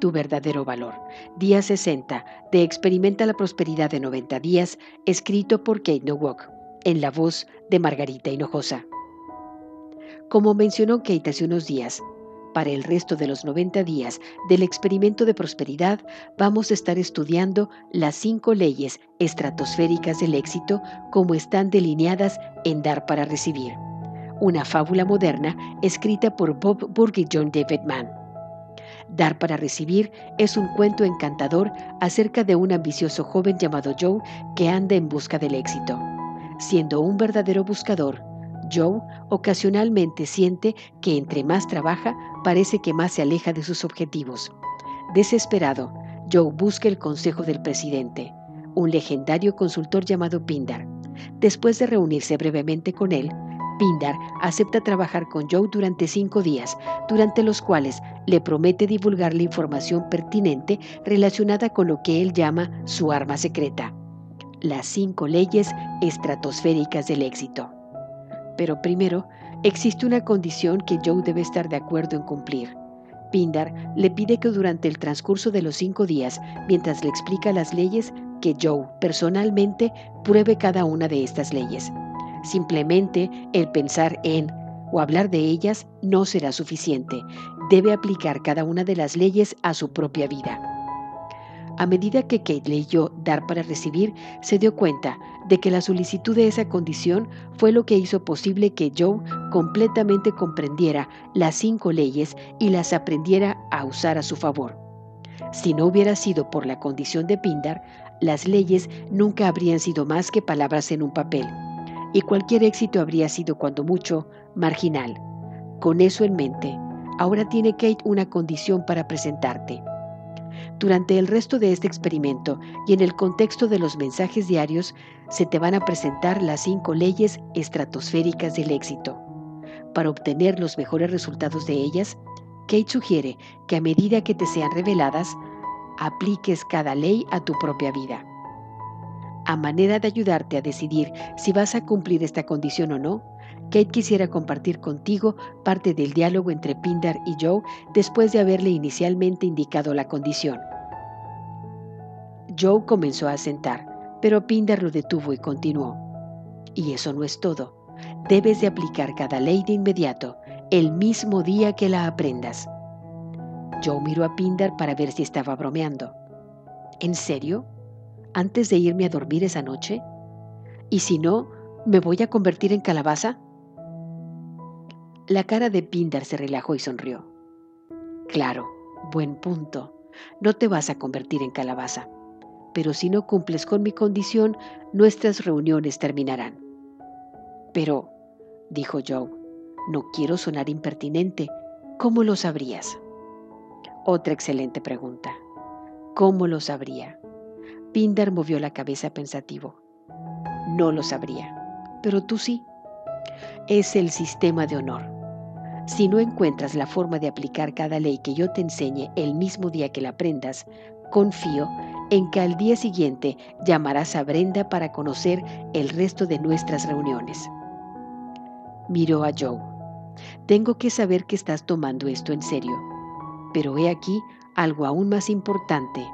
Tu verdadero valor. Día 60 de Experimenta la Prosperidad de 90 días, escrito por Kate Nowak, en la voz de Margarita Hinojosa. Como mencionó Kate hace unos días, para el resto de los 90 días del experimento de prosperidad vamos a estar estudiando las cinco leyes estratosféricas del éxito como están delineadas en Dar para Recibir, una fábula moderna escrita por Bob Burge John David Mann. Dar para recibir es un cuento encantador acerca de un ambicioso joven llamado Joe que anda en busca del éxito. Siendo un verdadero buscador, Joe ocasionalmente siente que entre más trabaja, parece que más se aleja de sus objetivos. Desesperado, Joe busca el consejo del presidente, un legendario consultor llamado Pindar. Después de reunirse brevemente con él, Pindar acepta trabajar con Joe durante cinco días, durante los cuales le promete divulgar la información pertinente relacionada con lo que él llama su arma secreta, las cinco leyes estratosféricas del éxito. Pero primero, existe una condición que Joe debe estar de acuerdo en cumplir. Pindar le pide que durante el transcurso de los cinco días, mientras le explica las leyes, que Joe personalmente pruebe cada una de estas leyes. Simplemente el pensar en o hablar de ellas no será suficiente. Debe aplicar cada una de las leyes a su propia vida. A medida que Kate leyó Dar para Recibir, se dio cuenta de que la solicitud de esa condición fue lo que hizo posible que Joe completamente comprendiera las cinco leyes y las aprendiera a usar a su favor. Si no hubiera sido por la condición de Pindar, las leyes nunca habrían sido más que palabras en un papel y cualquier éxito habría sido cuando mucho marginal. Con eso en mente, ahora tiene Kate una condición para presentarte. Durante el resto de este experimento y en el contexto de los mensajes diarios, se te van a presentar las cinco leyes estratosféricas del éxito. Para obtener los mejores resultados de ellas, Kate sugiere que a medida que te sean reveladas, apliques cada ley a tu propia vida a manera de ayudarte a decidir si vas a cumplir esta condición o no, Kate quisiera compartir contigo parte del diálogo entre Pindar y Joe después de haberle inicialmente indicado la condición. Joe comenzó a sentar, pero Pindar lo detuvo y continuó. Y eso no es todo. Debes de aplicar cada ley de inmediato, el mismo día que la aprendas. Joe miró a Pindar para ver si estaba bromeando. ¿En serio? Antes de irme a dormir esa noche? ¿Y si no, me voy a convertir en calabaza? La cara de Pindar se relajó y sonrió. Claro, buen punto. No te vas a convertir en calabaza. Pero si no cumples con mi condición, nuestras reuniones terminarán. Pero, dijo Joe, no quiero sonar impertinente. ¿Cómo lo sabrías? Otra excelente pregunta. ¿Cómo lo sabría? Pindar movió la cabeza pensativo. No lo sabría, pero tú sí. Es el sistema de honor. Si no encuentras la forma de aplicar cada ley que yo te enseñe el mismo día que la aprendas, confío en que al día siguiente llamarás a Brenda para conocer el resto de nuestras reuniones. Miró a Joe. Tengo que saber que estás tomando esto en serio. Pero he aquí algo aún más importante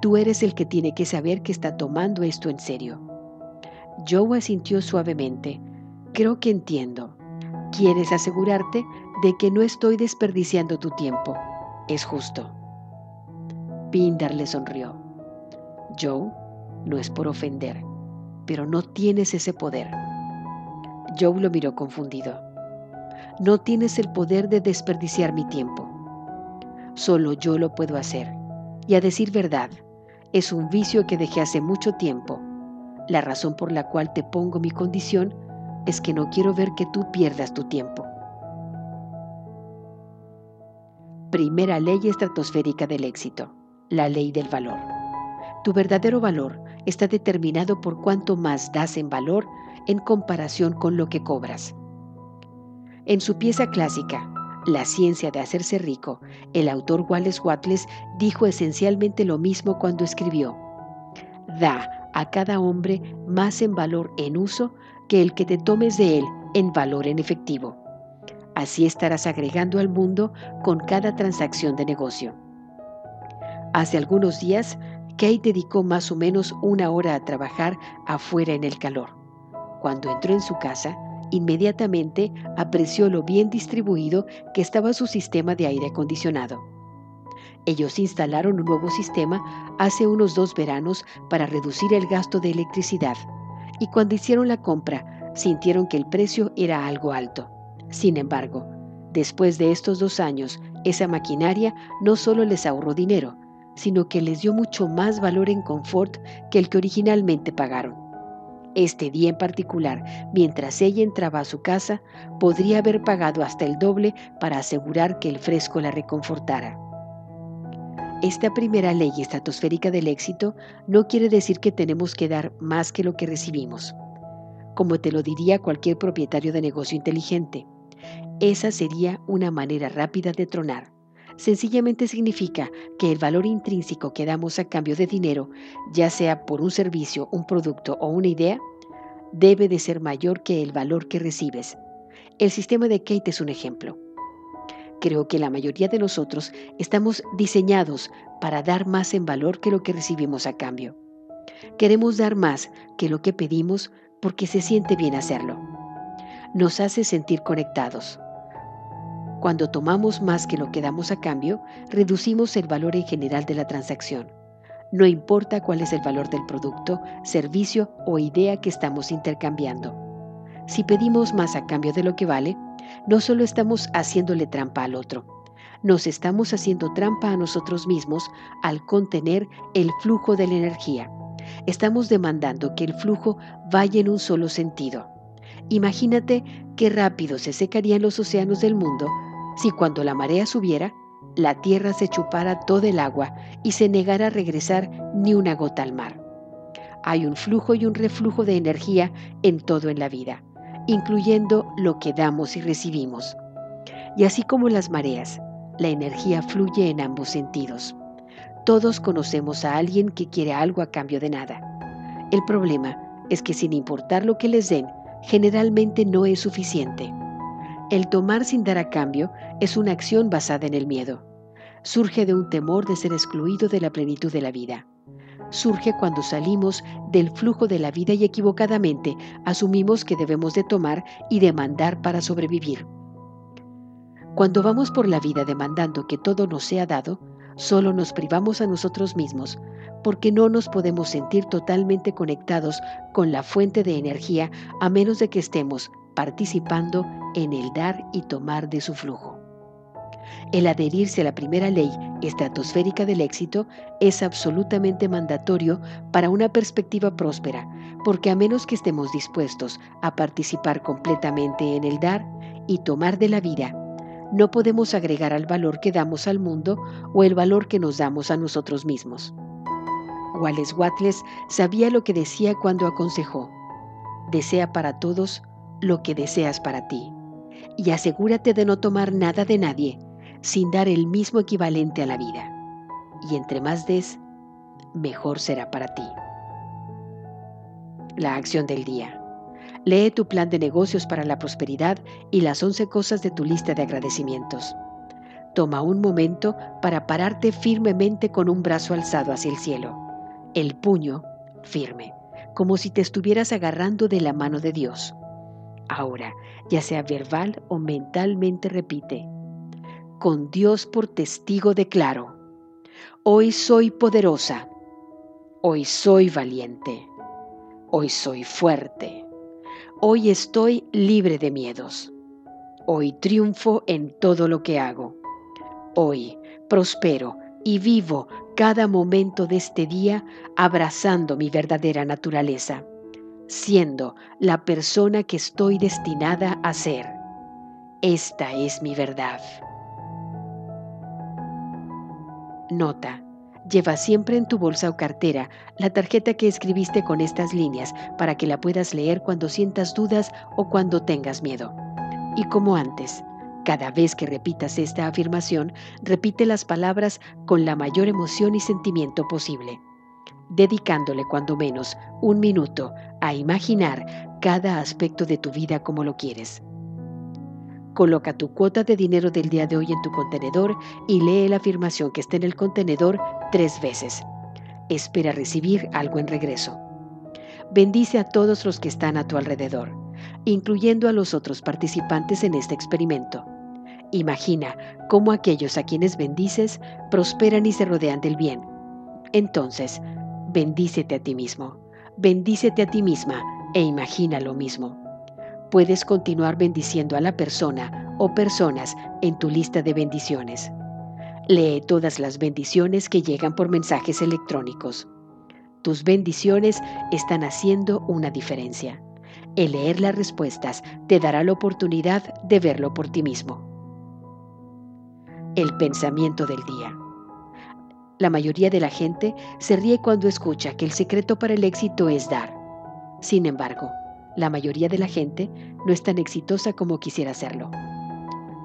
Tú eres el que tiene que saber que está tomando esto en serio. Joe asintió suavemente. Creo que entiendo. Quieres asegurarte de que no estoy desperdiciando tu tiempo. Es justo. Pindar le sonrió. Joe, no es por ofender, pero no tienes ese poder. Joe lo miró confundido. No tienes el poder de desperdiciar mi tiempo. Solo yo lo puedo hacer. Y a decir verdad, es un vicio que dejé hace mucho tiempo. La razón por la cual te pongo mi condición es que no quiero ver que tú pierdas tu tiempo. Primera ley estratosférica del éxito, la ley del valor. Tu verdadero valor está determinado por cuánto más das en valor en comparación con lo que cobras. En su pieza clásica, La ciencia de hacerse rico, el autor Wallace Wattles dijo esencialmente lo mismo cuando escribió, Da a cada hombre más en valor en uso que el que te tomes de él en valor en efectivo. Así estarás agregando al mundo con cada transacción de negocio. Hace algunos días, Kate dedicó más o menos una hora a trabajar afuera en el calor. Cuando entró en su casa, inmediatamente apreció lo bien distribuido que estaba su sistema de aire acondicionado. Ellos instalaron un nuevo sistema hace unos dos veranos para reducir el gasto de electricidad y cuando hicieron la compra sintieron que el precio era algo alto. Sin embargo, después de estos dos años, esa maquinaria no solo les ahorró dinero, sino que les dio mucho más valor en confort que el que originalmente pagaron. Este día en particular, mientras ella entraba a su casa, podría haber pagado hasta el doble para asegurar que el fresco la reconfortara. Esta primera ley estratosférica del éxito no quiere decir que tenemos que dar más que lo que recibimos. Como te lo diría cualquier propietario de negocio inteligente, esa sería una manera rápida de tronar. Sencillamente significa que el valor intrínseco que damos a cambio de dinero, ya sea por un servicio, un producto o una idea, debe de ser mayor que el valor que recibes. El sistema de Kate es un ejemplo. Creo que la mayoría de nosotros estamos diseñados para dar más en valor que lo que recibimos a cambio. Queremos dar más que lo que pedimos porque se siente bien hacerlo. Nos hace sentir conectados. Cuando tomamos más que lo que damos a cambio, reducimos el valor en general de la transacción. No importa cuál es el valor del producto, servicio o idea que estamos intercambiando. Si pedimos más a cambio de lo que vale, no solo estamos haciéndole trampa al otro, nos estamos haciendo trampa a nosotros mismos al contener el flujo de la energía. Estamos demandando que el flujo vaya en un solo sentido. Imagínate qué rápido se secarían los océanos del mundo si cuando la marea subiera, la tierra se chupara todo el agua y se negara a regresar ni una gota al mar. Hay un flujo y un reflujo de energía en todo en la vida, incluyendo lo que damos y recibimos. Y así como las mareas, la energía fluye en ambos sentidos. Todos conocemos a alguien que quiere algo a cambio de nada. El problema es que sin importar lo que les den, generalmente no es suficiente. El tomar sin dar a cambio es una acción basada en el miedo. Surge de un temor de ser excluido de la plenitud de la vida. Surge cuando salimos del flujo de la vida y equivocadamente asumimos que debemos de tomar y demandar para sobrevivir. Cuando vamos por la vida demandando que todo nos sea dado, solo nos privamos a nosotros mismos, porque no nos podemos sentir totalmente conectados con la fuente de energía a menos de que estemos participando en el dar y tomar de su flujo. El adherirse a la primera ley estratosférica del éxito es absolutamente mandatorio para una perspectiva próspera, porque a menos que estemos dispuestos a participar completamente en el dar y tomar de la vida, no podemos agregar al valor que damos al mundo o el valor que nos damos a nosotros mismos. Wallace Wattles sabía lo que decía cuando aconsejó, desea para todos lo que deseas para ti y asegúrate de no tomar nada de nadie sin dar el mismo equivalente a la vida. Y entre más des, mejor será para ti. La acción del día. Lee tu plan de negocios para la prosperidad y las 11 cosas de tu lista de agradecimientos. Toma un momento para pararte firmemente con un brazo alzado hacia el cielo, el puño firme, como si te estuvieras agarrando de la mano de Dios. Ahora, ya sea verbal o mentalmente repite, con Dios por testigo declaro, hoy soy poderosa, hoy soy valiente, hoy soy fuerte, hoy estoy libre de miedos, hoy triunfo en todo lo que hago, hoy prospero y vivo cada momento de este día abrazando mi verdadera naturaleza siendo la persona que estoy destinada a ser. Esta es mi verdad. Nota. Lleva siempre en tu bolsa o cartera la tarjeta que escribiste con estas líneas para que la puedas leer cuando sientas dudas o cuando tengas miedo. Y como antes, cada vez que repitas esta afirmación, repite las palabras con la mayor emoción y sentimiento posible, dedicándole cuando menos un minuto a imaginar cada aspecto de tu vida como lo quieres. Coloca tu cuota de dinero del día de hoy en tu contenedor y lee la afirmación que está en el contenedor tres veces. Espera recibir algo en regreso. Bendice a todos los que están a tu alrededor, incluyendo a los otros participantes en este experimento. Imagina cómo aquellos a quienes bendices prosperan y se rodean del bien. Entonces, bendícete a ti mismo, bendícete a ti misma e imagina lo mismo. Puedes continuar bendiciendo a la persona o personas en tu lista de bendiciones. Lee todas las bendiciones que llegan por mensajes electrónicos. Tus bendiciones están haciendo una diferencia. El leer las respuestas te dará la oportunidad de verlo por ti mismo. El pensamiento del día. La mayoría de la gente se ríe cuando escucha que el secreto para el éxito es dar. Sin embargo, la mayoría de la gente no es tan exitosa como quisiera serlo.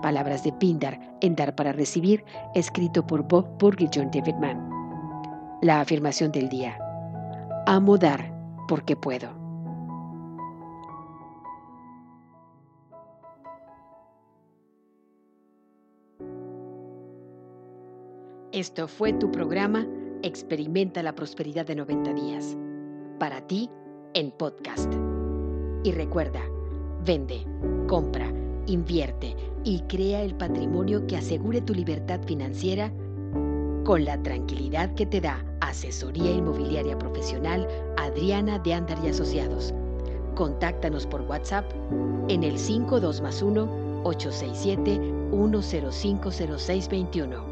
Palabras de Pindar en Dar para Recibir, escrito por Bob Burger John David Mann. La afirmación del día. Amo dar porque puedo. Esto fue tu programa Experimenta la Prosperidad de 90 días. Para ti, en podcast. Y recuerda, vende, compra, invierte y crea el patrimonio que asegure tu libertad financiera con la tranquilidad que te da Asesoría Inmobiliaria Profesional Adriana de Andar y Asociados. Contáctanos por WhatsApp en el 52 867 1050621